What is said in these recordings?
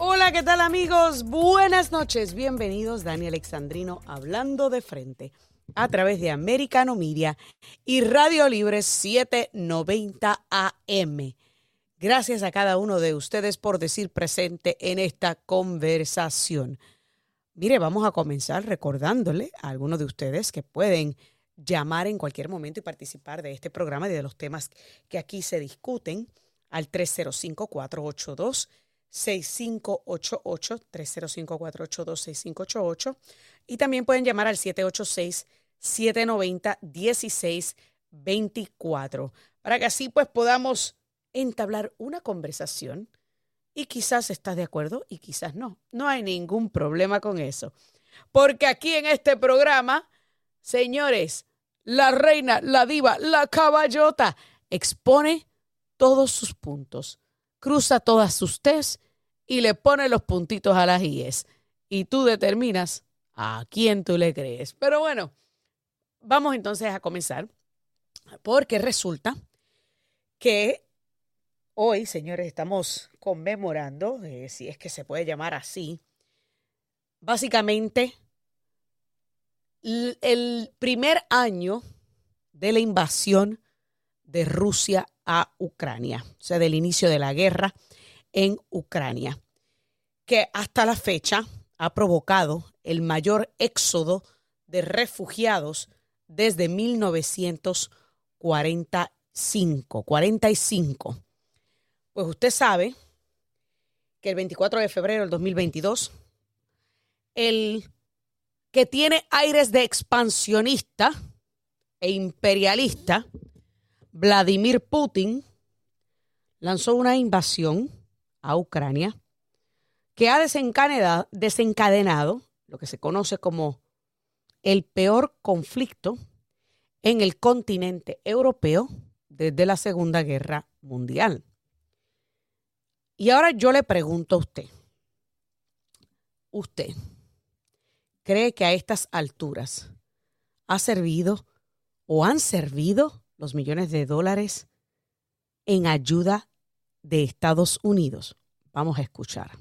Hola, ¿qué tal amigos? Buenas noches, bienvenidos Dani Alexandrino hablando de frente a través de Americano Media y Radio Libre 790 AM. Gracias a cada uno de ustedes por decir presente en esta conversación. Mire, vamos a comenzar recordándole a algunos de ustedes que pueden llamar en cualquier momento y participar de este programa y de los temas que aquí se discuten al 305-482. 6588 305-482-6588 y también pueden llamar al 786-790-1624 para que así pues podamos entablar una conversación y quizás estás de acuerdo y quizás no. No hay ningún problema con eso. Porque aquí en este programa, señores, la reina, la diva, la caballota expone todos sus puntos, cruza todas sus y le pone los puntitos a las IES. Y tú determinas a quién tú le crees. Pero bueno, vamos entonces a comenzar, porque resulta que hoy, señores, estamos conmemorando, eh, si es que se puede llamar así, básicamente el primer año de la invasión de Rusia a Ucrania, o sea, del inicio de la guerra en Ucrania, que hasta la fecha ha provocado el mayor éxodo de refugiados desde 1945, 45. Pues usted sabe que el 24 de febrero del 2022, el que tiene aires de expansionista e imperialista, Vladimir Putin, lanzó una invasión a Ucrania que ha desencadenado, lo que se conoce como el peor conflicto en el continente europeo desde la Segunda Guerra Mundial. Y ahora yo le pregunto a usted, ¿usted cree que a estas alturas ha servido o han servido los millones de dólares en ayuda de Estados Unidos? Vamos a escuchar.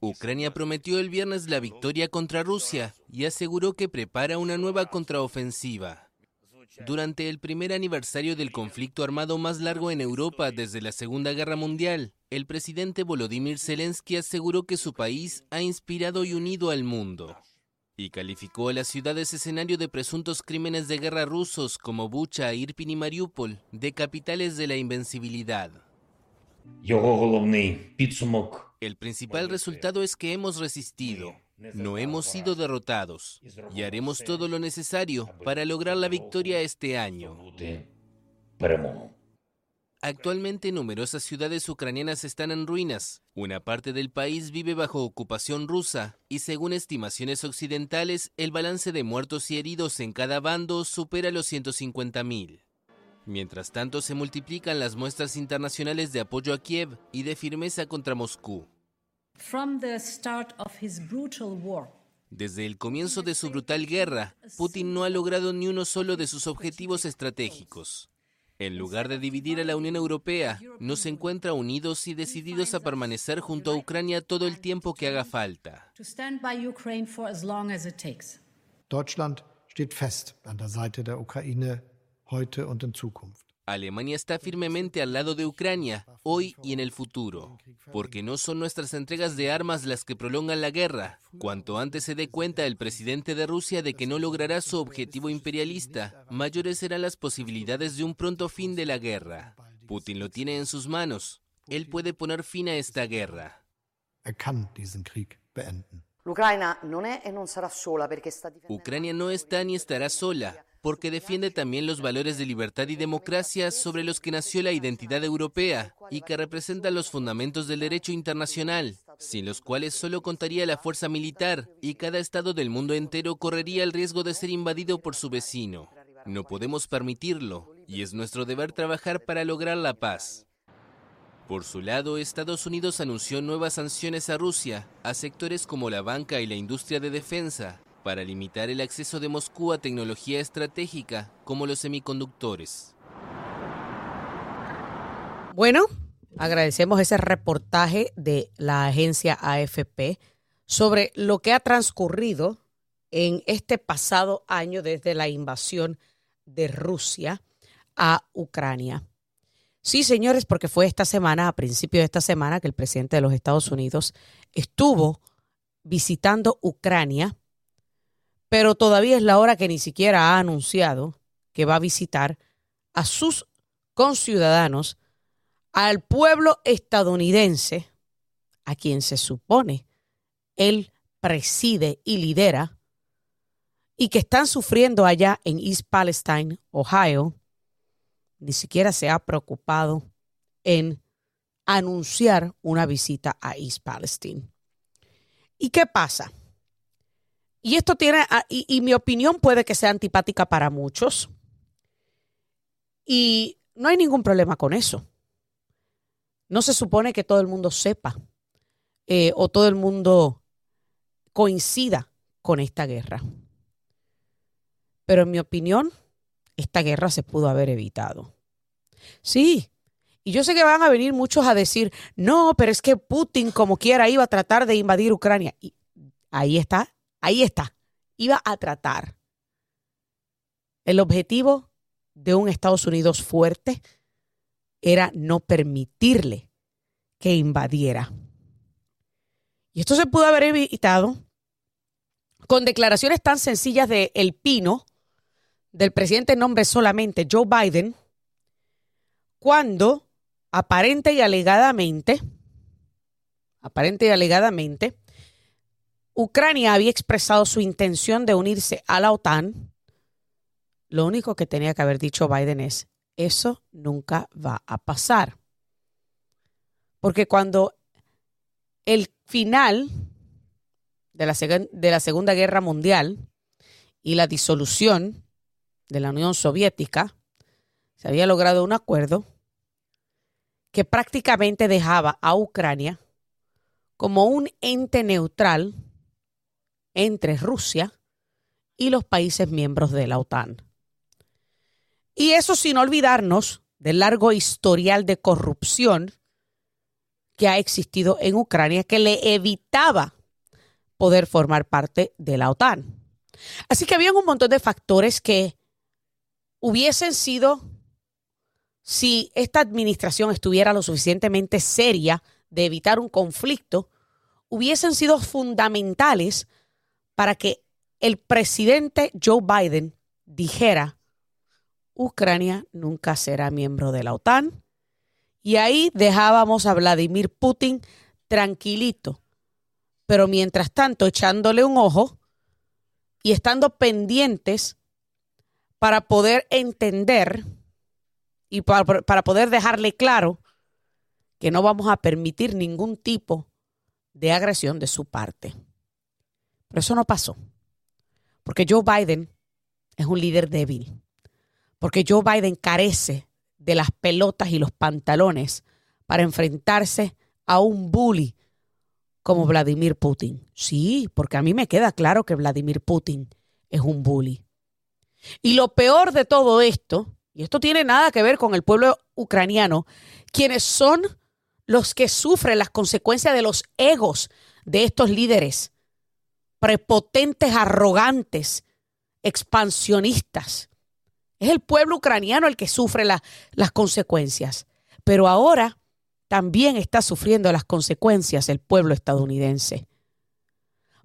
Ucrania prometió el viernes la victoria contra Rusia y aseguró que prepara una nueva contraofensiva. Durante el primer aniversario del conflicto armado más largo en Europa desde la Segunda Guerra Mundial, el presidente Volodymyr Zelensky aseguró que su país ha inspirado y unido al mundo y calificó a las ciudades escenario de presuntos crímenes de guerra rusos como Bucha, Irpin y Mariupol de capitales de la invencibilidad. El principal resultado es que hemos resistido, no hemos sido derrotados y haremos todo lo necesario para lograr la victoria este año. Actualmente numerosas ciudades ucranianas están en ruinas. Una parte del país vive bajo ocupación rusa y según estimaciones occidentales, el balance de muertos y heridos en cada bando supera los 150.000. Mientras tanto, se multiplican las muestras internacionales de apoyo a Kiev y de firmeza contra Moscú. Desde el comienzo de su brutal guerra, Putin no ha logrado ni uno solo de sus objetivos estratégicos. En lugar de dividir a la Unión Europea, nos encuentra unidos y decididos a permanecer junto a Ucrania todo el tiempo que haga falta. Deutschland steht fest an der Seite der Ukraine heute und in Zukunft. Alemania está firmemente al lado de Ucrania, hoy y en el futuro, porque no son nuestras entregas de armas las que prolongan la guerra. Cuanto antes se dé cuenta el presidente de Rusia de que no logrará su objetivo imperialista, mayores serán las posibilidades de un pronto fin de la guerra. Putin lo tiene en sus manos. Él puede poner fin a esta guerra. Er. Ucrania no está ni estará sola, porque defiende también los valores de libertad y democracia sobre los que nació la identidad europea y que representan los fundamentos del derecho internacional, sin los cuales solo contaría la fuerza militar y cada estado del mundo entero correría el riesgo de ser invadido por su vecino. No podemos permitirlo y es nuestro deber trabajar para lograr la paz. Por su lado, Estados Unidos anunció nuevas sanciones a Rusia, a sectores como la banca y la industria de defensa, para limitar el acceso de Moscú a tecnología estratégica como los semiconductores. Bueno, agradecemos ese reportaje de la agencia AFP sobre lo que ha transcurrido en este pasado año desde la invasión de Rusia a Ucrania. Sí, señores, porque fue esta semana, a principio de esta semana, que el presidente de los Estados Unidos estuvo visitando Ucrania pero todavía es la hora que ni siquiera ha anunciado que va a visitar a sus conciudadanos, al pueblo estadounidense, a quien se supone él preside y lidera, y que están sufriendo allá en East Palestine, Ohio, ni siquiera se ha preocupado en anunciar una visita a East Palestine. ¿Y qué pasa? Y esto tiene, ah, y, mi opinión puede que sea antipática para muchos. Y no hay ningún problema con eso. No se supone que todo el mundo sepa eh, o todo el mundo coincida con esta guerra. Pero en mi opinión, esta guerra se pudo haber evitado. Sí, y yo sé que van a venir muchos a decir, no, pero es que Putin como quiera iba a tratar de invadir Ucrania. Y ahí está Ahí está. Iba a tratar. El objetivo de un Estados Unidos fuerte era no permitirle que invadiera. Y esto se pudo haber evitado con declaraciones tan sencillas de El Pino, del presidente en nombre solamente Joe Biden, cuando aparente y alegadamente, aparente y alegadamente, Ucrania había expresado su intención de unirse a la OTAN, lo único que tenía que haber dicho Biden es, eso nunca va a pasar. Porque cuando el final de la, de la Segunda Guerra Mundial y la disolución de la Unión Soviética, se había logrado un acuerdo que prácticamente dejaba a Ucrania como un ente neutral entre Rusia y los países miembros de la OTAN. Y eso sin olvidarnos del largo historial de corrupción que ha existido en Ucrania que le evitaba poder formar parte de la OTAN. Así que habían un montón de factores que hubiesen sido, si esta administración estuviera lo suficientemente seria de evitar un conflicto, hubiesen sido fundamentales para que el presidente Joe Biden dijera, Ucrania nunca será miembro de la OTAN. Y ahí dejábamos a Vladimir Putin tranquilito, pero mientras tanto echándole un ojo y estando pendientes para poder entender y para, para poder dejarle claro que no vamos a permitir ningún tipo de agresión de su parte. Pero eso no pasó. Porque Joe Biden es un líder débil. Porque Joe Biden carece de las pelotas y los pantalones para enfrentarse a un bully como Vladimir Putin. Sí, porque a mí me queda claro que Vladimir Putin es un bully. Y lo peor de todo esto, y esto tiene nada que ver con el pueblo ucraniano, quienes son los que sufren las consecuencias de los egos de estos líderes prepotentes, arrogantes, expansionistas. Es el pueblo ucraniano el que sufre las consecuencias. Pero ahora también está sufriendo las consecuencias el pueblo estadounidense.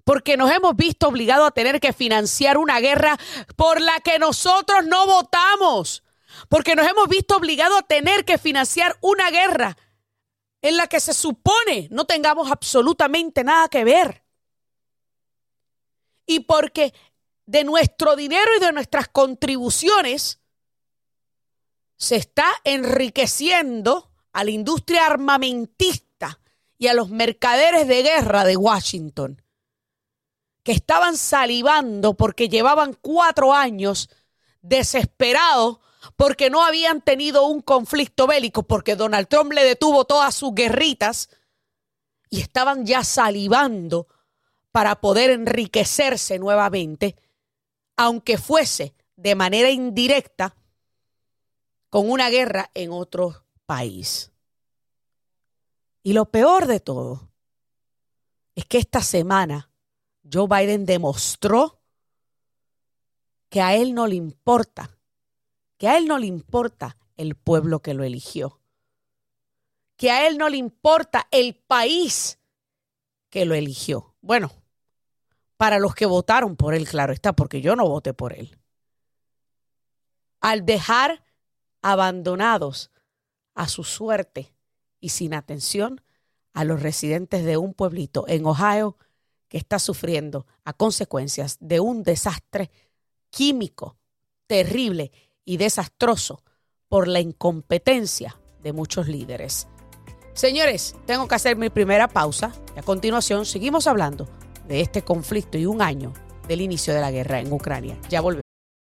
Porque nos hemos visto obligados a tener que financiar una guerra por la que nosotros no votamos. Porque nos hemos visto obligados a tener que financiar una guerra en la que se supone no tengamos absolutamente nada que ver y porque de nuestro dinero y de nuestras contribuciones se está enriqueciendo a la industria armamentista y a los mercaderes de guerra de Washington, que estaban salivando porque llevaban cuatro años desesperados porque no habían tenido un conflicto bélico, porque Donald Trump le detuvo todas sus guerritas y estaban ya salivando para poder enriquecerse nuevamente, aunque fuese de manera indirecta con una guerra en otro país. Y lo peor de todo es que esta semana Joe Biden demostró que a él no le importa, que a él no le importa el pueblo que lo eligió, que a él no le importa el país que lo eligió. Bueno, para los que votaron por él, claro está, porque yo no voté por él. Al dejar abandonados a su suerte y sin atención a los residentes de un pueblito en Ohio que está sufriendo a consecuencias de un desastre químico terrible y desastroso por la incompetencia de muchos líderes. Señores, tengo que hacer mi primera pausa y a continuación seguimos hablando de este conflicto y un año del inicio de la guerra en Ucrania. Ya volvemos.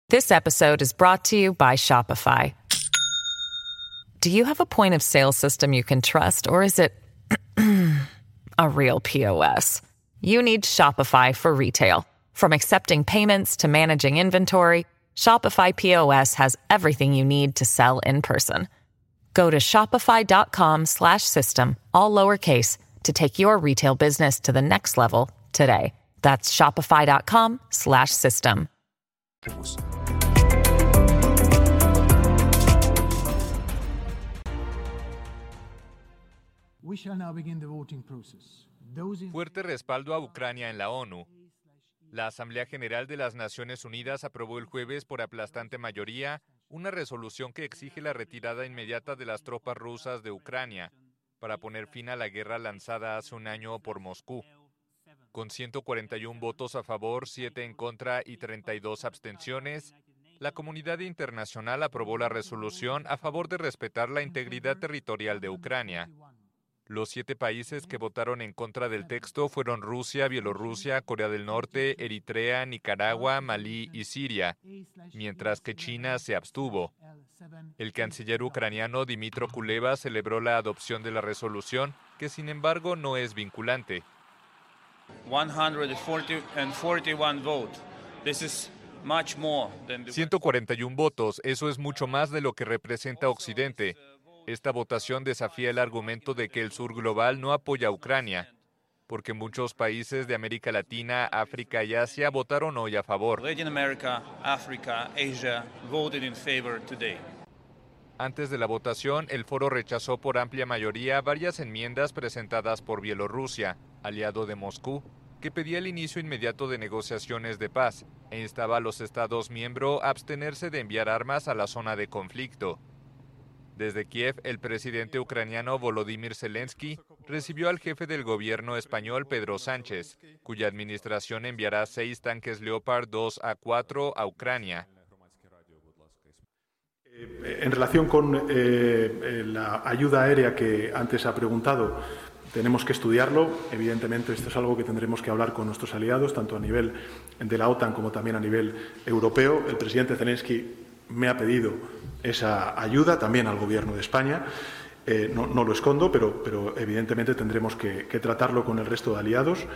This episode is brought to you by Shopify. Do you have a point of sale system you can trust or is it a real POS? You need Shopify for retail. From accepting payments to managing inventory, Shopify POS has everything you need to sell in person. Go to shopify.com slash system, all lowercase, to take your retail business to the next level today. That's shopify.com slash system. Fuerte respaldo a Ucrania en la ONU. La Asamblea General de las Naciones Unidas aprobó el jueves por aplastante mayoría una resolución que exige la retirada inmediata de las tropas rusas de Ucrania para poner fin a la guerra lanzada hace un año por Moscú. Con 141 votos a favor, 7 en contra y 32 abstenciones, la comunidad internacional aprobó la resolución a favor de respetar la integridad territorial de Ucrania. Los siete países que votaron en contra del texto fueron Rusia, Bielorrusia, Corea del Norte, Eritrea, Nicaragua, Malí y Siria, mientras que China se abstuvo. El canciller ucraniano Dimitro Kuleva celebró la adopción de la resolución, que sin embargo no es vinculante. 141 votos, eso es mucho más de lo que representa Occidente. Esta votación desafía el argumento de que el sur global no apoya a Ucrania, porque muchos países de América Latina, África y Asia votaron hoy a favor. Antes de la votación, el foro rechazó por amplia mayoría varias enmiendas presentadas por Bielorrusia, aliado de Moscú, que pedía el inicio inmediato de negociaciones de paz e instaba a los Estados miembros a abstenerse de enviar armas a la zona de conflicto. Desde Kiev, el presidente ucraniano Volodymyr Zelensky recibió al jefe del gobierno español Pedro Sánchez, cuya administración enviará seis tanques Leopard 2 a 4 a Ucrania. En relación con eh, eh, la ayuda aérea que antes ha preguntado, tenemos que estudiarlo. Evidentemente, esto es algo que tendremos que hablar con nuestros aliados, tanto a nivel de la OTAN como también a nivel europeo. El presidente Zelensky me ha pedido esa ayuda también al Gobierno de España. Eh, no, lo escondo, pero, evidentemente tendremos que tratarlo con el resto de aliados.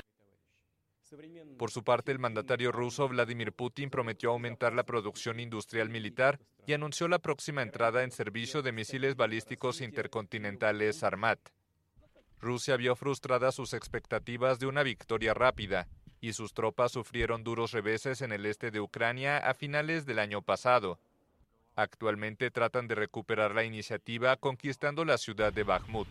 Por su parte, el mandatario ruso Vladimir Putin prometió aumentar la producción industrial militar y anunció la próxima entrada en servicio de misiles balísticos intercontinentales Armat. Rusia vio frustradas sus expectativas de una victoria rápida y sus tropas sufrieron duros reveses en el este de Ucrania a finales del año pasado. Actualmente tratan de recuperar la iniciativa conquistando la ciudad de Bakhmut.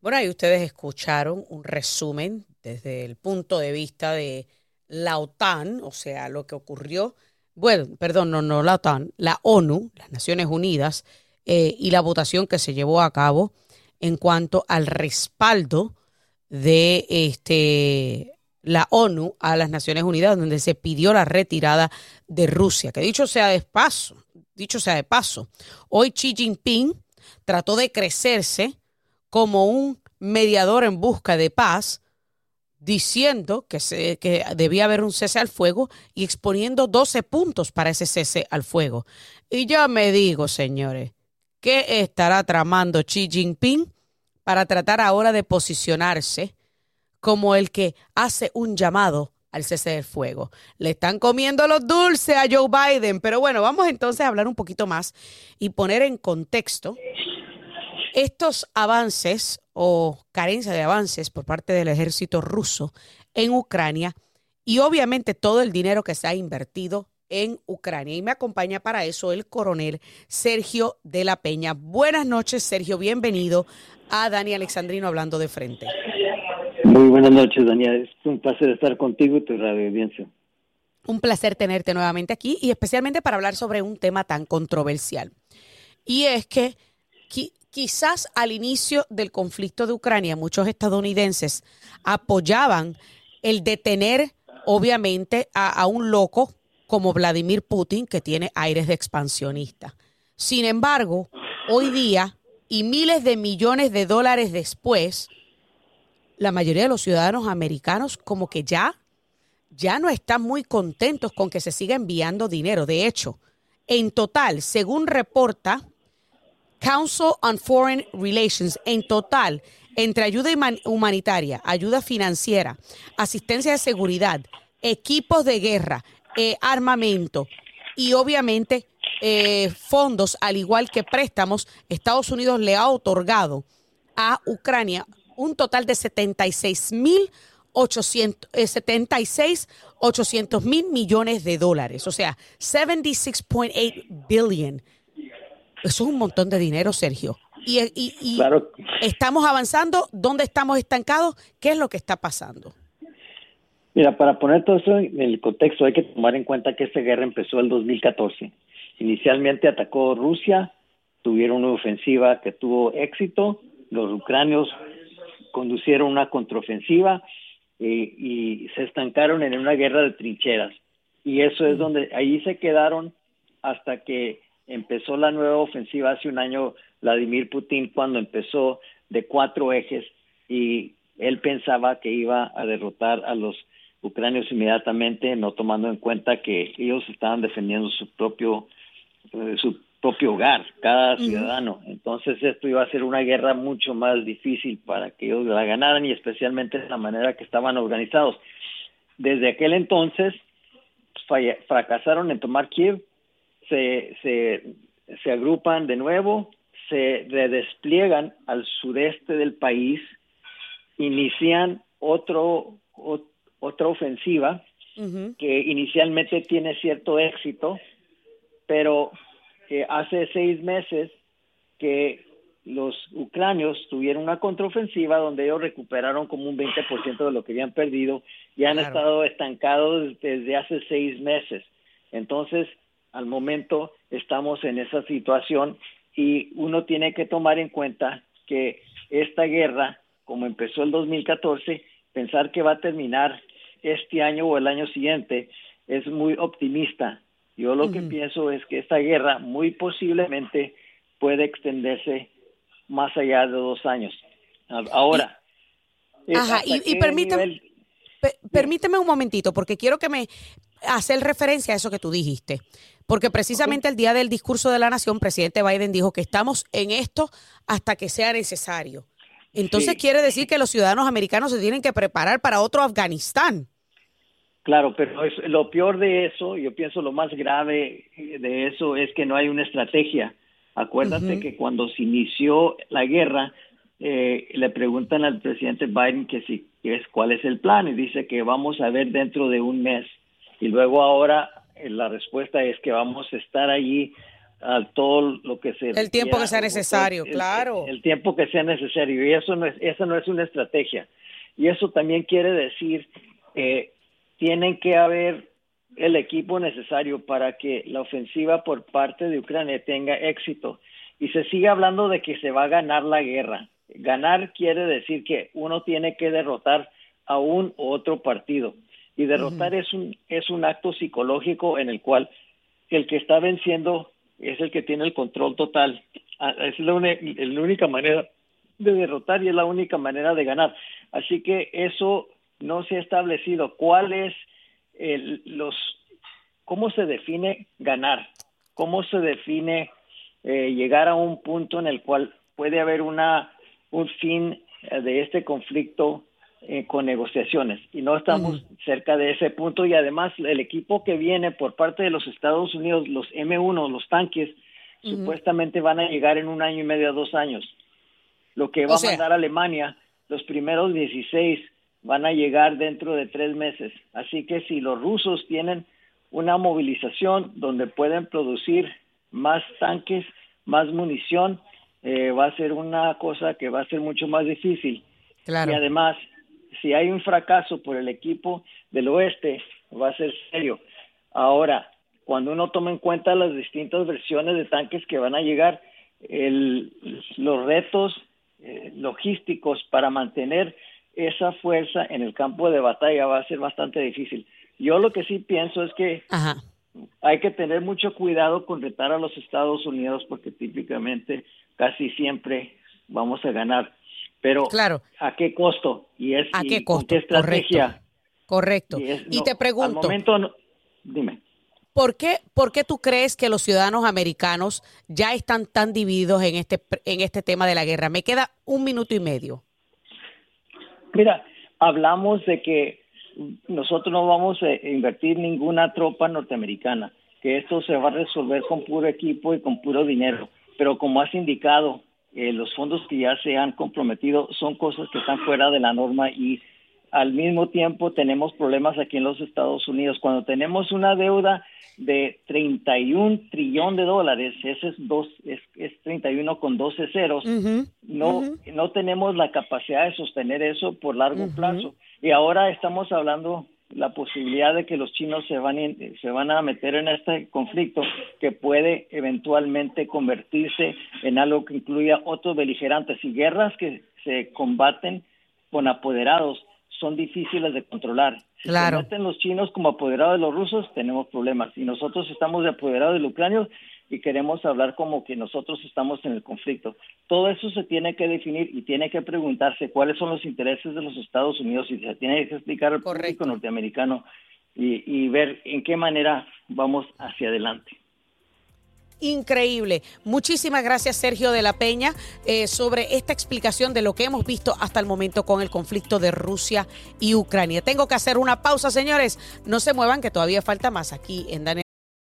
Bueno, ahí ustedes escucharon un resumen desde el punto de vista de la OTAN, o sea, lo que ocurrió, bueno, perdón, no, no la OTAN, la ONU, las Naciones Unidas, eh, y la votación que se llevó a cabo en cuanto al respaldo de este, la ONU a las Naciones Unidas, donde se pidió la retirada de Rusia. Que dicho sea de paso, dicho sea de paso, hoy Xi Jinping trató de crecerse como un mediador en busca de paz, diciendo que, se, que debía haber un cese al fuego y exponiendo 12 puntos para ese cese al fuego. Y yo me digo, señores, ¿qué estará tramando Xi Jinping para tratar ahora de posicionarse como el que hace un llamado al cese del fuego? Le están comiendo los dulces a Joe Biden, pero bueno, vamos entonces a hablar un poquito más y poner en contexto estos avances o carencia de avances por parte del ejército ruso en Ucrania y obviamente todo el dinero que se ha invertido en Ucrania. Y me acompaña para eso el coronel Sergio de la Peña. Buenas noches, Sergio. Bienvenido a Dani Alexandrino hablando de frente. Muy buenas noches, Daniel. Es un placer estar contigo y tu radio audiencia. Un placer tenerte nuevamente aquí y especialmente para hablar sobre un tema tan controversial. Y es que quizás al inicio del conflicto de Ucrania muchos estadounidenses apoyaban el detener obviamente a, un loco como Vladimir Putin que tiene aires de expansionista. Sin embargo, hoy día y miles de millones de dólares después, la mayoría de los ciudadanos americanos como que ya ya no están muy contentos con que se siga enviando dinero. De hecho, en total, según reporta Council on Foreign Relations en total entre ayuda humanitaria, ayuda financiera, asistencia de seguridad, equipos de guerra, eh, armamento y obviamente eh, fondos, al igual que préstamos, Estados Unidos le ha otorgado a Ucrania un total de 76 mil 76 800 mil millones de dólares, o sea, 76.8 billion eso es un montón de dinero, Sergio. Y, estamos avanzando, ¿dónde estamos estancados? ¿Qué es lo que está pasando? Mira, para poner todo eso en el contexto, hay que tomar en cuenta que esta guerra empezó en 2014. Inicialmente atacó Rusia, tuvieron una ofensiva que tuvo éxito, los ucranios conducieron una contraofensiva eh, y se estancaron en una guerra de trincheras. Y eso es mm. donde ahí se quedaron hasta que empezó la nueva ofensiva hace un año Vladimir Putin cuando empezó de cuatro ejes y él pensaba que iba a derrotar a los ucranios inmediatamente, no tomando en cuenta que ellos estaban defendiendo su propio eh, su propio hogar, cada ciudadano. Entonces esto iba a ser una guerra mucho más difícil para que ellos la ganaran y especialmente de la manera que estaban organizados. Desde aquel entonces fracasaron en tomar Kiev, se, se, se agrupan de nuevo, se redespliegan al sureste del país, inician otro, otra ofensiva que inicialmente tiene cierto éxito, pero que hace seis meses que los ucranios tuvieron una contraofensiva donde ellos recuperaron como un 20% de lo que habían perdido y han estado estancados desde hace seis meses. Entonces, al momento estamos en esa situación y uno tiene que tomar en cuenta que esta guerra, como empezó el 2014, pensar que va a terminar este año o el año siguiente es muy optimista. Yo lo que pienso es que esta guerra muy posiblemente puede extenderse más allá de dos años. Ahora. Ajá, y, permíteme, permíteme un momentito, porque quiero que me hacer referencia a eso que tú dijiste. Porque precisamente el día del discurso de la nación, presidente Biden dijo que estamos en esto hasta que sea necesario. Entonces quiere decir que los ciudadanos americanos se tienen que preparar para otro Afganistán. Claro, pero lo peor de eso, yo pienso lo más grave de eso es que no hay una estrategia. Acuérdate que cuando se inició la guerra, eh, le preguntan al presidente Biden que si es cuál es el plan y dice que vamos a ver dentro de un mes. Y luego ahora eh, la respuesta es que vamos a estar allí a todo lo que se el tiempo que sea necesario, claro. El, tiempo que sea necesario y eso no es eso no es una estrategia. Y eso también quiere decir que tienen que haber el equipo necesario para que la ofensiva por parte de Ucrania tenga éxito y se sigue hablando de que se va a ganar la guerra. Ganar quiere decir que uno tiene que derrotar a un otro partido. Y derrotar es, un, es un acto psicológico en el cual el que está venciendo es el que tiene el control total. Ah, es la, la única manera de derrotar y es la única manera de ganar. Así que eso no se ha establecido. ¿Cuál es el, los, cómo se define ganar? ¿Cómo se define eh, llegar a un punto en el cual puede haber una, un fin eh, de este conflicto eh, con negociaciones y no estamos cerca de ese punto y además el equipo que viene por parte de los Estados Unidos, los M1, los tanques, supuestamente van a llegar en un año y medio a dos años. Lo que va a mandar Alemania, los primeros 16 van a llegar dentro de tres meses. Así que si los rusos tienen una movilización donde pueden producir más tanques, más munición, eh, va a ser una cosa que va a ser mucho más difícil. Claro. Y además, si hay un fracaso por el equipo del oeste, va a ser serio. Ahora, cuando uno toma en cuenta las distintas versiones de tanques que van a llegar, el, los retos eh, logísticos para mantener esa fuerza en el campo de batalla va a ser bastante difícil. Yo lo que sí pienso es que hay que tener mucho cuidado con retar a los Estados Unidos porque típicamente casi siempre vamos a ganar. Pero claro. ¿a qué costo? Y es ¿A qué costo? estrategia? Correcto. Y, te pregunto. Al momento, dime. ¿Por qué, ¿Por qué tú crees que los ciudadanos americanos ya están tan divididos en este, en este tema de la guerra? Me queda un minuto y medio. Mira, hablamos de que nosotros no vamos a invertir ninguna tropa norteamericana, que esto se va a resolver con puro equipo y con puro dinero. Pero como has indicado, eh, los fondos que ya se han comprometido son cosas que están fuera de la norma y al mismo tiempo tenemos problemas aquí en los Estados Unidos. Cuando tenemos una deuda de 31 trillón de dólares, ese es, dos, es, es 31 con 12 ceros, no, no tenemos la capacidad de sostener eso por largo plazo. Y ahora estamos hablando la posibilidad de que los chinos se van, se van a meter en este conflicto que puede eventualmente convertirse en algo que incluya otros beligerantes y guerras que se combaten con apoderados son difíciles de controlar. Si se meten los chinos como apoderados de los rusos, tenemos problemas. Y nosotros estamos de apoderados de los ucranios y queremos hablar como que nosotros estamos en el conflicto. Todo eso se tiene que definir y tiene que preguntarse cuáles son los intereses de los Estados Unidos y se tiene que explicar al público norteamericano y, ver en qué manera vamos hacia adelante increíble. Muchísimas gracias Sergio de la Peña eh, sobre esta explicación de lo que hemos visto hasta el momento con el conflicto de Rusia y Ucrania. Tengo que hacer una pausa, señores. No se muevan, que todavía falta más aquí en Daniel.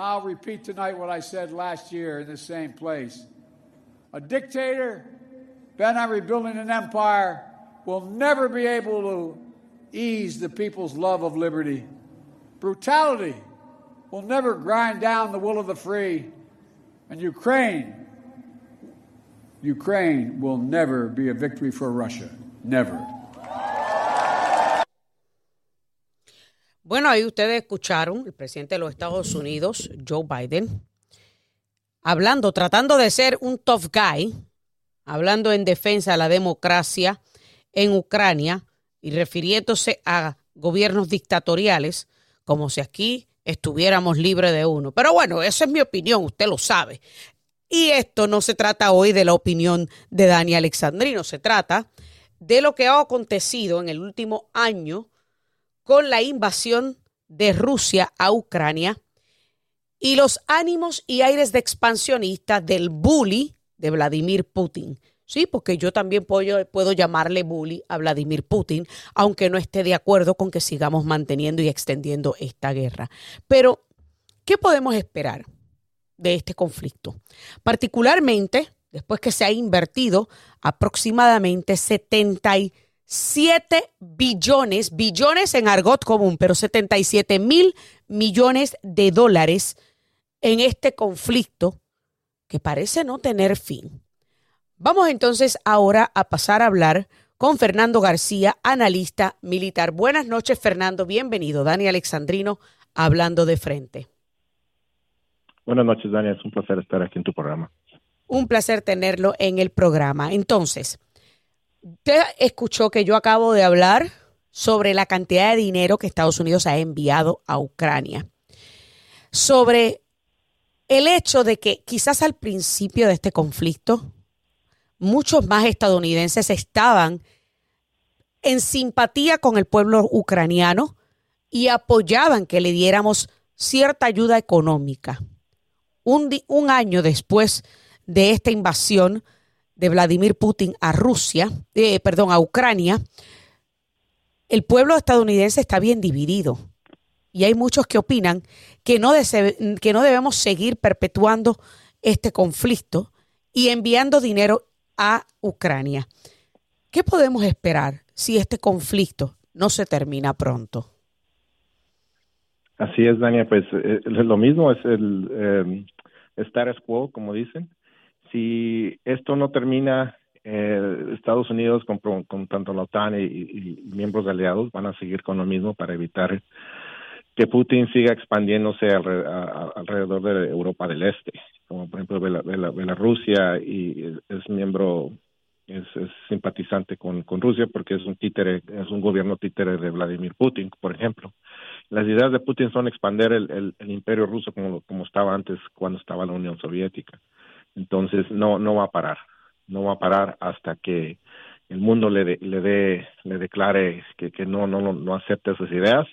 I'll repeat tonight what I said last year in the same place. A dictator bent on rebuilding an empire will never be able to ease the people's love of liberty. Brutality will never grind down the will of the free. And Ukraine, Ukraine will never be a victory for Russia. Never. Bueno, ahí ustedes escucharon el presidente de los Estados Unidos, Joe Biden, hablando, tratando de ser un tough guy, hablando en defensa de la democracia en Ucrania y refiriéndose a gobiernos dictatoriales, como si aquí estuviéramos libres de uno. Pero bueno, esa es mi opinión, usted lo sabe. Y esto no se trata hoy de la opinión de Dani Alexandrino, se trata de lo que ha acontecido en el último año con la invasión de Rusia a Ucrania y los ánimos y aires de expansionista del bully de Vladimir Putin. Sí, porque yo también puedo, llamarle bully a Vladimir Putin, aunque no esté de acuerdo con que sigamos manteniendo y extendiendo esta guerra. Pero, ¿qué podemos esperar de este conflicto? Particularmente después que se ha invertido aproximadamente 70 7 billones, billones en argot común, pero 77 mil millones de dólares en este conflicto que parece no tener fin. Vamos entonces ahora a pasar a hablar con Fernando García, analista militar. Buenas noches, Fernando. Bienvenido. Dani Alexandrino, hablando de frente. Buenas noches, Dani. Es un placer estar aquí en tu programa. Un placer tenerlo en el programa. Entonces, usted escuchó que yo acabo de hablar sobre la cantidad de dinero que Estados Unidos ha enviado a Ucrania. Sobre el hecho de que quizás al principio de este conflicto, muchos más estadounidenses estaban en simpatía con el pueblo ucraniano y apoyaban que le diéramos cierta ayuda económica. Un, un, año después de esta invasión de Vladimir Putin a Rusia, eh, perdón, a Ucrania, el pueblo estadounidense está bien dividido. Y hay muchos que opinan que no, que no debemos seguir perpetuando este conflicto y enviando dinero a Ucrania. ¿Qué podemos esperar si este conflicto no se termina pronto? Así es, Dania, pues eh, lo mismo es el eh, status quo, como dicen. Si esto no termina, eh, Estados Unidos con, con, tanto la OTAN y, miembros aliados van a seguir con lo mismo para evitar que Putin siga expandiéndose alrededor de Europa del Este, como por ejemplo Bielorrusia y es miembro, es, simpatizante con, Rusia porque es un títere, es un gobierno títere de Vladimir Putin, por ejemplo. Las ideas de Putin son expandir el, el, imperio ruso como, como estaba antes cuando estaba la Unión Soviética. Entonces no, no va a parar, no va a parar hasta que el mundo le, le, dé, le declare que, que no, no, no acepte esas ideas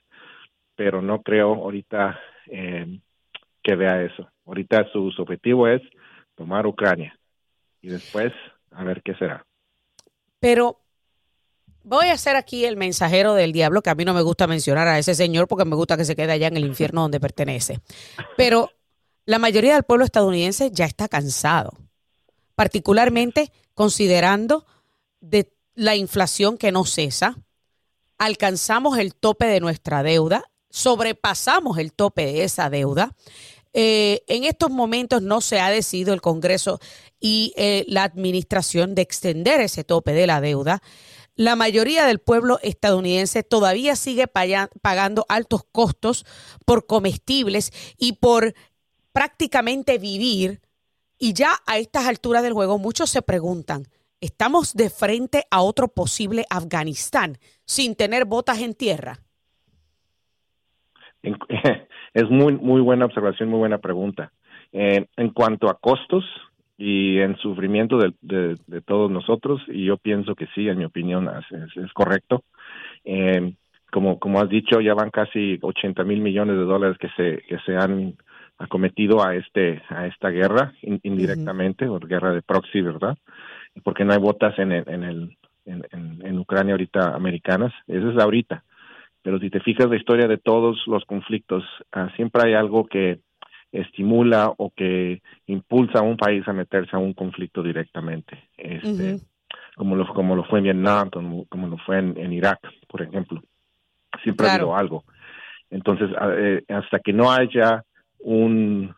pero no creo ahorita que vea eso. Ahorita su, objetivo es tomar Ucrania y después a ver qué será. Pero voy a ser aquí el mensajero del diablo, que a mí no me gusta mencionar a ese señor porque me gusta que se quede allá en el infierno donde pertenece. Pero la mayoría del pueblo estadounidense ya está cansado, particularmente considerando de la inflación que no cesa, alcanzamos el tope de nuestra deuda sobrepasamos el tope de esa deuda. Eh, en estos momentos no se ha decidido el Congreso y eh, la Administración de extender ese tope de la deuda. La mayoría del pueblo estadounidense todavía sigue pagando altos costos por comestibles y por prácticamente vivir. Y ya a estas alturas del juego muchos se preguntan, ¿estamos de frente a otro posible Afganistán sin tener botas en tierra? es muy, muy buena observación, muy buena pregunta. En cuanto a costos y en sufrimiento de, de, todos nosotros, y yo pienso que sí, en mi opinión, es, correcto. Eh, como, como has dicho, ya van casi 80 mil millones de dólares que se, que se han acometido a este a esta guerra indirectamente o guerra de proxy verdad porque no hay botas en el, en el en, en Ucrania ahorita americanas. Eso es ahorita. Pero si te fijas la historia de todos los conflictos, ah, siempre hay algo que estimula o que impulsa a un país a meterse a un conflicto directamente, este, como, lo, como lo fue en Vietnam, como, lo fue en, Irak, por ejemplo. Siempre ha habido algo. Entonces, ah, eh, hasta que no haya un,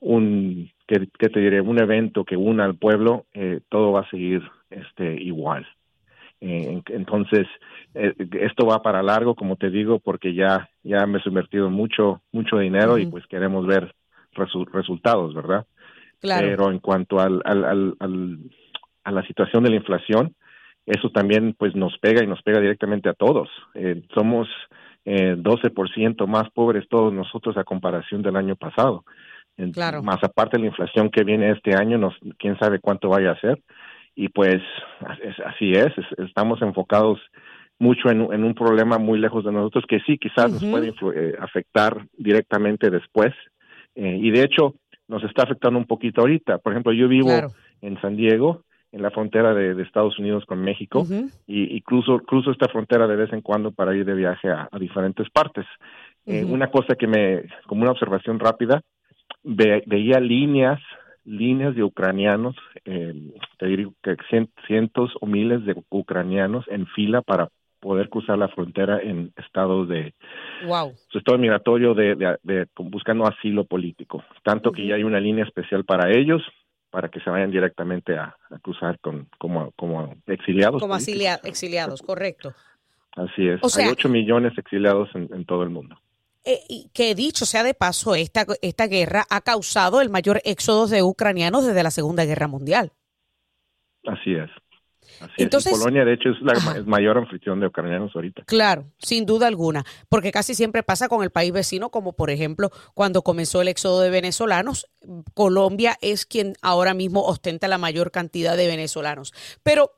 un que, te diré, un evento que una al pueblo, eh, todo va a seguir este, igual. Eh, entonces, eh, esto va para largo, como te digo, porque ya, ya me he invertido mucho, mucho dinero y pues queremos ver resultados, ¿verdad? Pero en cuanto al, al, al, a la situación de la inflación, eso también pues nos pega y nos pega directamente a todos. Eh, somos eh, 12% más pobres todos nosotros a comparación del año pasado. Claro. Más aparte de la inflación que viene este año, nos, quién sabe cuánto vaya a ser y pues así es, estamos enfocados mucho en, un problema muy lejos de nosotros que sí quizás nos puede eh, afectar directamente después eh, y de hecho nos está afectando un poquito ahorita. Por ejemplo, yo vivo en San Diego, en la frontera de, Estados Unidos con México y, cruzo, cruzo esta frontera de vez en cuando para ir de viaje a, diferentes partes. Eh, una cosa que me, como una observación rápida, veía líneas líneas de ucranianos, eh, te digo que cientos o miles de ucranianos en fila para poder cruzar la frontera en estados de wow. su estado migratorio de, de, buscando asilo político. Tanto que ya hay una línea especial para ellos, para que se vayan directamente a, cruzar con como, como exiliados. Como exiliados, correcto. Así es. hay 8 millones exiliados en, todo el mundo. Eh, que dicho sea de paso, esta, esta guerra ha causado el mayor éxodo de ucranianos desde la Segunda Guerra Mundial. Así es. Entonces, Polonia, de hecho, es la mayor anfitrión de ucranianos ahorita. Claro, sin duda alguna, porque casi siempre pasa con el país vecino, como por ejemplo cuando comenzó el éxodo de venezolanos, Colombia es quien ahora mismo ostenta la mayor cantidad de venezolanos. Pero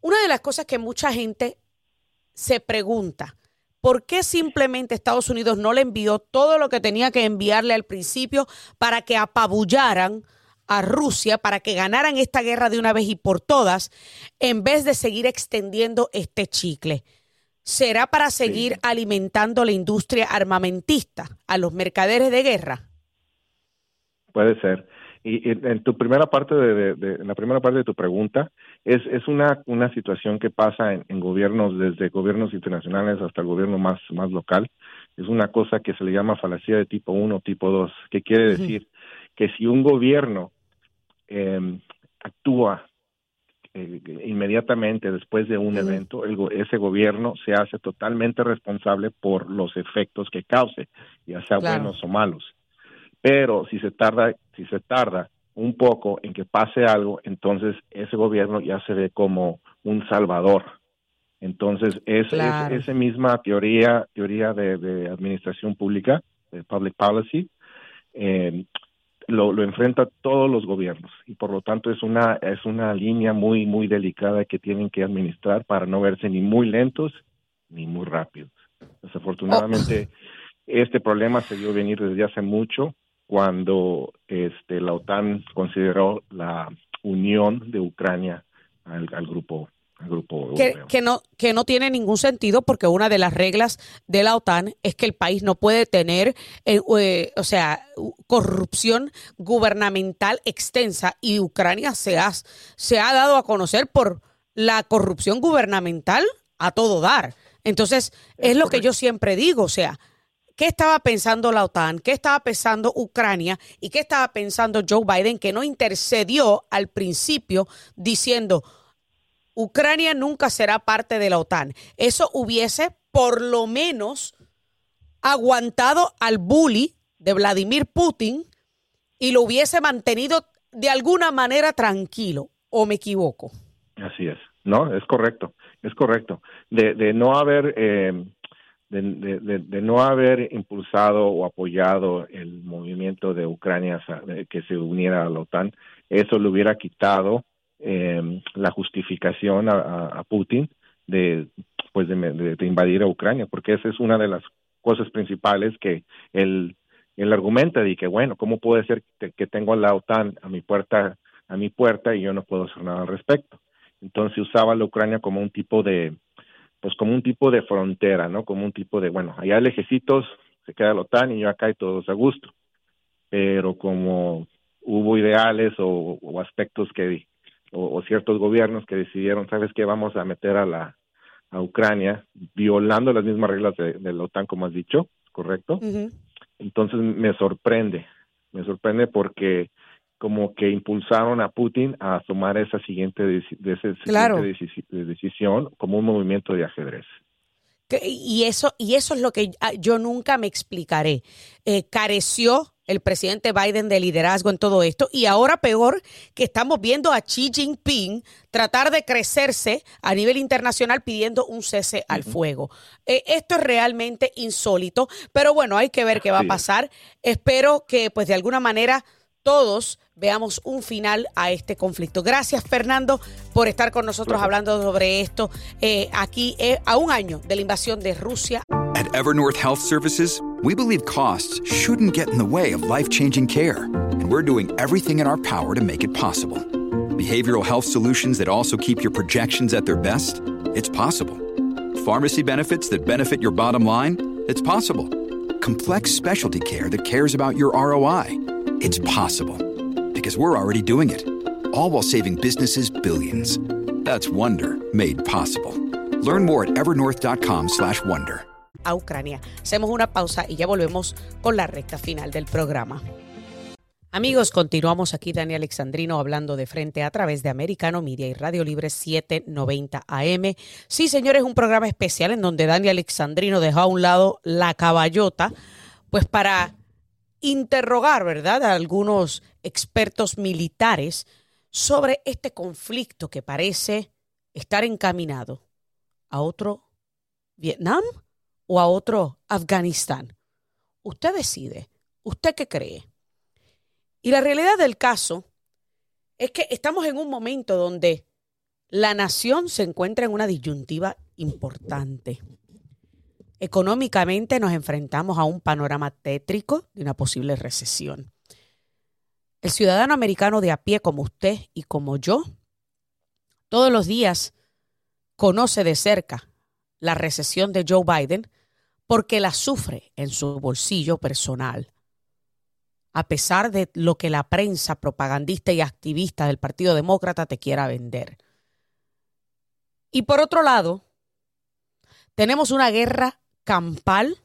una de las cosas que mucha gente se pregunta, ¿por qué simplemente Estados Unidos no le envió todo lo que tenía que enviarle al principio para que apabullaran? A Rusia para que ganaran esta guerra de una vez y por todas, en vez de seguir extendiendo este chicle. ¿Será para seguir alimentando la industria armamentista a los mercaderes de guerra? Puede ser. Y, en tu primera parte de, la primera parte de tu pregunta es, es una, una situación que pasa en, gobiernos desde gobiernos internacionales hasta el gobierno más más local es una cosa que se le llama falacia de tipo 1 tipo 2 que quiere decir que si un gobierno eh, actúa eh, inmediatamente después de un evento, ese gobierno se hace totalmente responsable por los efectos que cause, ya sea buenos o malos. Pero si se tarda, si se tarda un poco en que pase algo, entonces ese gobierno ya se ve como un salvador. Entonces, es, esa misma teoría, teoría de, administración pública, de public policy, eh, lo, lo enfrenta todos los gobiernos y por lo tanto es una es una línea muy muy delicada que tienen que administrar para no verse ni muy lentos ni muy rápidos. Desafortunadamente este problema se dio venir desde hace mucho cuando este la OTAN consideró la unión de Ucrania al, al grupo grupo que, no, que no tiene ningún sentido porque una de las reglas de la OTAN es que el país no puede tener, eh, eh, o sea, corrupción gubernamental extensa y Ucrania se ha, se ha dado a conocer por la corrupción gubernamental a todo dar. Entonces, es, lo que yo siempre digo, o sea, ¿qué estaba pensando la OTAN? ¿Qué estaba pensando Ucrania? ¿Y qué estaba pensando Joe Biden que no intercedió al principio diciendo, Ucrania nunca será parte de la OTAN. Eso hubiese por lo menos aguantado al bully de Vladimir Putin y lo hubiese mantenido de alguna manera tranquilo. ¿O me equivoco? Así es. No, es correcto. Es correcto. De, no haber eh, de, no haber impulsado o apoyado el movimiento de Ucrania que se uniera a la OTAN, eso le hubiera quitado eh, la justificación a, Putin de pues de, invadir a Ucrania, porque esa es una de las cosas principales que él, él argumenta de que bueno, ¿cómo puede ser que, tengo a la OTAN a mi puerta a mi puerta y yo no puedo hacer nada al respecto? Entonces usaba la Ucrania como un tipo de pues como un tipo de frontera, ¿no? Como un tipo de bueno, allá lejecitos se queda la OTAN y yo acá y todos a gusto. Pero como hubo ideales o, o aspectos que o, ciertos gobiernos que decidieron, ¿sabes qué? Vamos a meter a la a Ucrania violando las mismas reglas de, la OTAN, como has dicho, ¿correcto? Entonces me sorprende, me sorprende porque como que impulsaron a Putin a tomar esa siguiente, de, decisión como un movimiento de ajedrez. Y eso, y eso es lo que ah, yo nunca me explicaré. Eh, careció el presidente Biden de liderazgo en todo esto y ahora peor que estamos viendo a Xi Jinping tratar de crecerse a nivel internacional pidiendo un cese al fuego. Eh, esto es realmente insólito, pero bueno, hay que ver qué va a pasar. Espero que pues de alguna manera todos veamos un final a este conflicto. Gracias Fernando por estar con nosotros hablando sobre esto eh, aquí eh, a un año de la invasión de Rusia. At Evernorth Health Services, we believe costs shouldn't get in the way of life-changing care, and we're doing everything in our power to make it possible. Behavioral health solutions that also keep your projections at their best? It's possible. Pharmacy benefits that benefit your bottom line? It's possible. Complex specialty care that cares about your ROI? It's possible because we're already doing it. All while saving businesses billions. That's Wonder made possible. Learn more at evernorth.com/wonder. A Ucrania. Hacemos una pausa y ya volvemos con la recta final del programa. Amigos, continuamos aquí Dani Alexandrino hablando de frente a través de Americano Media y Radio Libre 790 AM. Sí, señores, un programa especial en donde Dani Alexandrino dejó a un lado la caballota, pues para interrogar, ¿verdad?, a algunos expertos militares sobre este conflicto que parece estar encaminado a otro Vietnam o a otro Afganistán. Usted decide. ¿Usted qué cree? Y la realidad del caso es que estamos en un momento donde la nación se encuentra en una disyuntiva importante. Económicamente nos enfrentamos a un panorama tétrico de una posible recesión. El ciudadano americano de a pie como usted y como yo, todos los días conoce de cerca la recesión de Joe Biden porque la sufre en su bolsillo personal a pesar de lo que la prensa propagandista y activista del Partido Demócrata te quiera vender. Y por otro lado, tenemos una guerra campal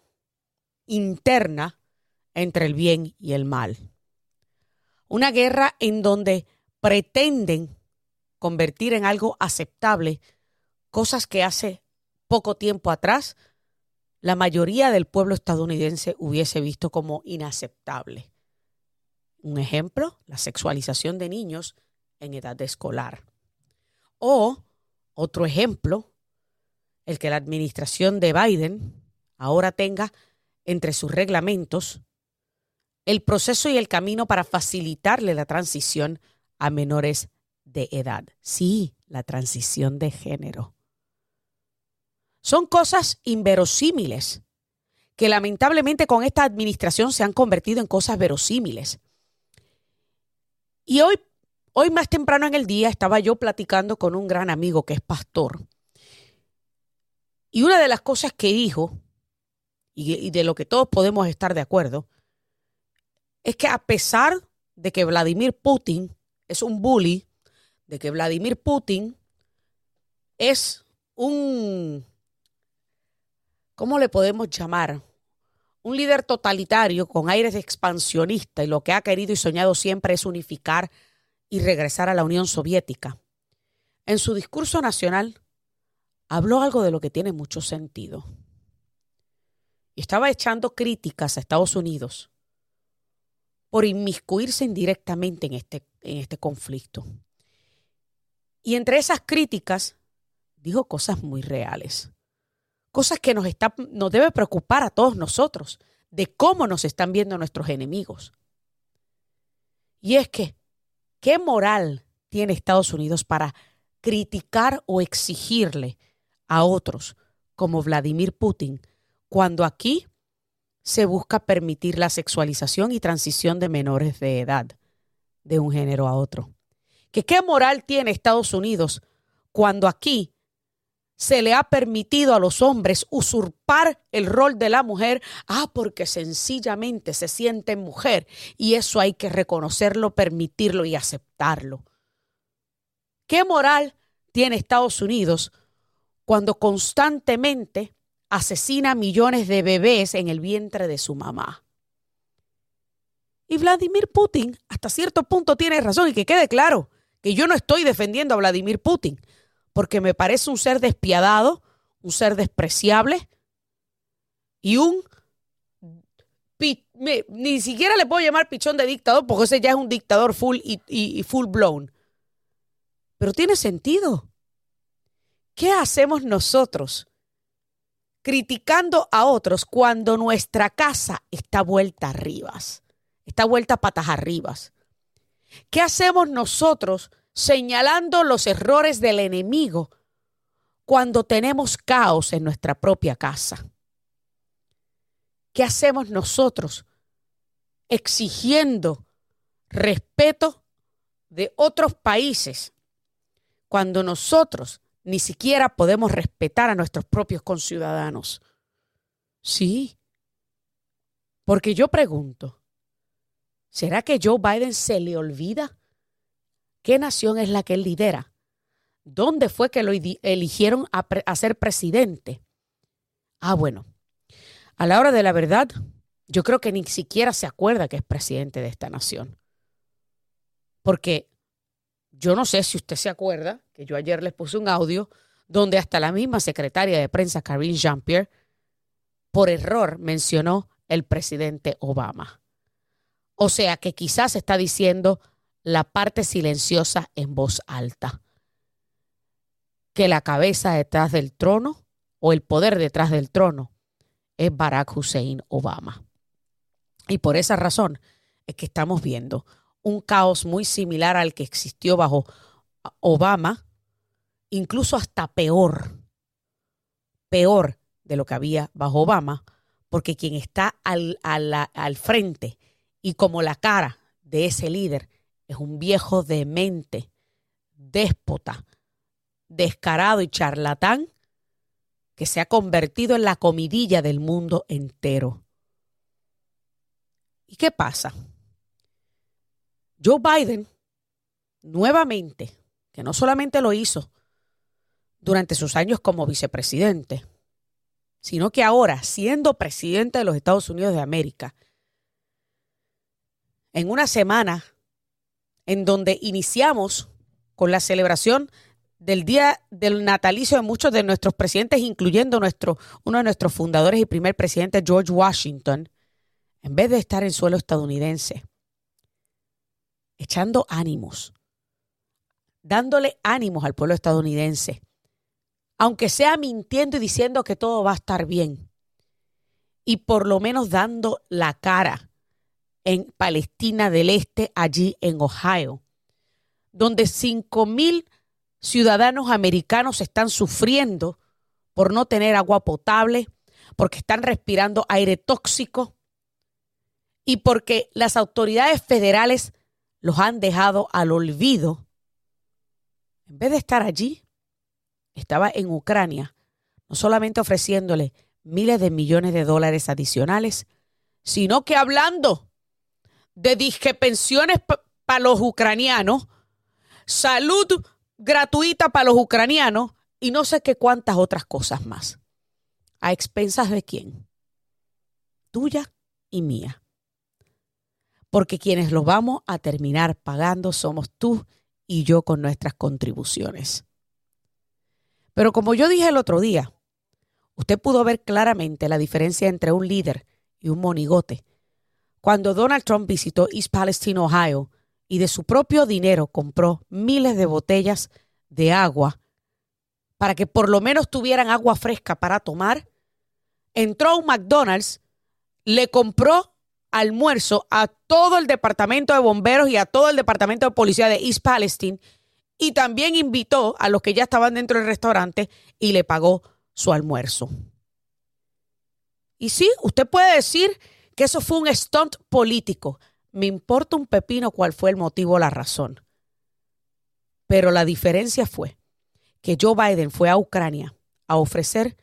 interna entre el bien y el mal. Una guerra en donde pretenden convertir en algo aceptable cosas que hace poco tiempo atrás la mayoría del pueblo estadounidense hubiese visto como inaceptable. Un ejemplo, la sexualización de niños en edad escolar. O otro ejemplo, el que la administración de Biden ahora tenga entre sus reglamentos el proceso y el camino para facilitarle la transición a menores de edad. Sí, la transición de género. Son cosas inverosímiles que lamentablemente con esta administración se han convertido en cosas verosímiles. Y hoy, hoy más temprano en el día estaba yo platicando con un gran amigo que es pastor. Y una de las cosas que dijo, y, de lo que todos podemos estar de acuerdo, es que a pesar de que Vladimir Putin es un bully, de que Vladimir Putin es un, ¿cómo le podemos llamar? Un líder totalitario con aires expansionista y lo que ha querido y soñado siempre es unificar y regresar a la Unión Soviética. En su discurso nacional habló algo de lo que tiene mucho sentido. Y estaba echando críticas a Estados Unidos por inmiscuirse indirectamente en este, en este conflicto. Y entre esas críticas dijo cosas muy reales cosas que nos, está, nos debe preocupar a todos nosotros, de cómo nos están viendo nuestros enemigos. Y es que, ¿qué moral tiene Estados Unidos para criticar o exigirle a otros como Vladimir Putin cuando aquí se busca permitir la sexualización y transición de menores de edad de un género a otro? ¿Que ¿Qué moral tiene Estados Unidos cuando aquí se le ha permitido a los hombres usurpar el rol de la mujer, ah, porque sencillamente se siente mujer y eso hay que reconocerlo, permitirlo y aceptarlo. ¿Qué moral tiene Estados Unidos cuando constantemente asesina millones de bebés en el vientre de su mamá? Y Vladimir Putin hasta cierto punto tiene razón y que quede claro que yo no estoy defendiendo a Vladimir Putin porque me parece un ser despiadado, un ser despreciable y un... Ni siquiera le puedo llamar pichón de dictador porque ese ya es un dictador full y, full blown. Pero tiene sentido. ¿Qué hacemos nosotros criticando a otros cuando nuestra casa está vuelta arriba? Está vuelta patas arriba. ¿Qué hacemos nosotros señalando los errores del enemigo cuando tenemos caos en nuestra propia casa? ¿Qué hacemos nosotros exigiendo respeto de otros países cuando nosotros ni siquiera podemos respetar a nuestros propios conciudadanos? Sí, porque yo pregunto, ¿Será que Joe Biden se le olvida qué nación es la que él lidera? ¿Dónde fue que lo eligieron a, ser presidente? Ah, bueno, a la hora de la verdad, yo creo que ni siquiera se acuerda que es presidente de esta nación. Porque yo no sé si usted se acuerda que yo ayer les puse un audio donde hasta la misma secretaria de prensa, Karine Jean-Pierre, por error mencionó el presidente Obama. O sea que quizás está diciendo la parte silenciosa en voz alta. Que la cabeza detrás del trono o el poder detrás del trono es Barack Hussein Obama. Y por esa razón es que estamos viendo un caos muy similar al que existió bajo Obama, incluso hasta peor, peor de lo que había bajo Obama, porque quien está al, al, frente y como la cara de ese líder es un viejo demente, déspota, descarado y charlatán que se ha convertido en la comidilla del mundo entero. ¿Y qué pasa? Joe Biden, nuevamente, que no solamente lo hizo durante sus años como vicepresidente, sino que ahora, siendo presidente de los Estados Unidos de América, en una semana en donde iniciamos con la celebración del día del natalicio de muchos de nuestros presidentes, incluyendo nuestro, uno de nuestros fundadores y primer presidente, George Washington, en vez de estar en suelo estadounidense, echando ánimos, dándole ánimos al pueblo estadounidense, aunque sea mintiendo y diciendo que todo va a estar bien, y por lo menos dando la cara en Palestina del Este, allí en Ohio, donde 5 mil ciudadanos americanos están sufriendo por no tener agua potable, porque están respirando aire tóxico y porque las autoridades federales los han dejado al olvido. En vez de estar allí, estaba en Ucrania, no solamente ofreciéndole miles de millones de dólares adicionales, sino que hablando de disque pensiones para los ucranianos, salud gratuita para los ucranianos y no sé qué cuántas otras cosas más. ¿A expensas de quién? Tuya y mía porque quienes lo vamos a terminar pagando somos tú y yo con nuestras contribuciones. Pero como yo dije el otro día, usted pudo ver claramente la diferencia entre un líder y un monigote. Cuando Donald Trump visitó East Palestine, Ohio, y de su propio dinero compró miles de botellas de agua para que por lo menos tuvieran agua fresca para tomar, entró a un McDonald's, le compró almuerzo a todo el departamento de bomberos y a todo el departamento de policía de East Palestine y también invitó a los que ya estaban dentro del restaurante y le pagó su almuerzo. Y sí, usted puede decir que eso fue un stunt político. Me importa un pepino cuál fue el motivo o la razón. Pero la diferencia fue que Joe Biden fue a Ucrania a ofrecer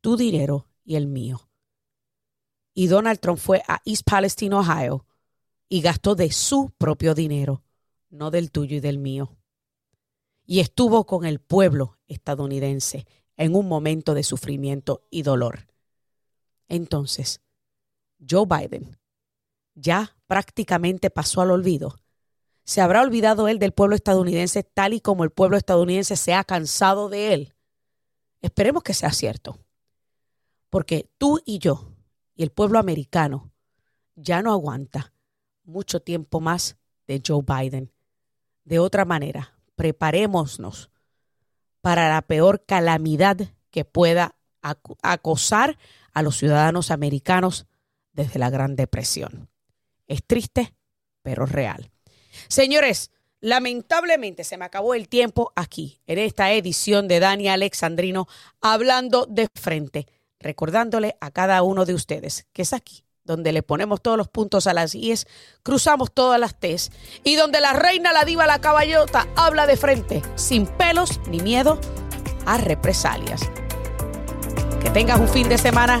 tu dinero y el mío y Donald Trump fue a East Palestine, Ohio, y gastó de su propio dinero, no del tuyo y del mío. Y estuvo con el pueblo estadounidense en un momento de sufrimiento y dolor. Entonces, Joe Biden ya prácticamente pasó al olvido. ¿Se habrá olvidado él del pueblo estadounidense tal y como el pueblo estadounidense se ha cansado de él? Esperemos que sea cierto. Porque tú y yo y el pueblo americano ya no aguanta mucho tiempo más de Joe Biden. De otra manera, preparémonos para la peor calamidad que pueda acosar a los ciudadanos americanos desde la Gran Depresión. Es triste, pero real. Señores, lamentablemente se me acabó el tiempo aquí, en esta edición de Dani Alexandrino, hablando de frente recordándole a cada uno de ustedes que es aquí donde le ponemos todos los puntos a las IES, cruzamos todas las T's y donde la reina, la diva, la caballota habla de frente, sin pelos ni miedo a represalias. Que tengas un fin de semana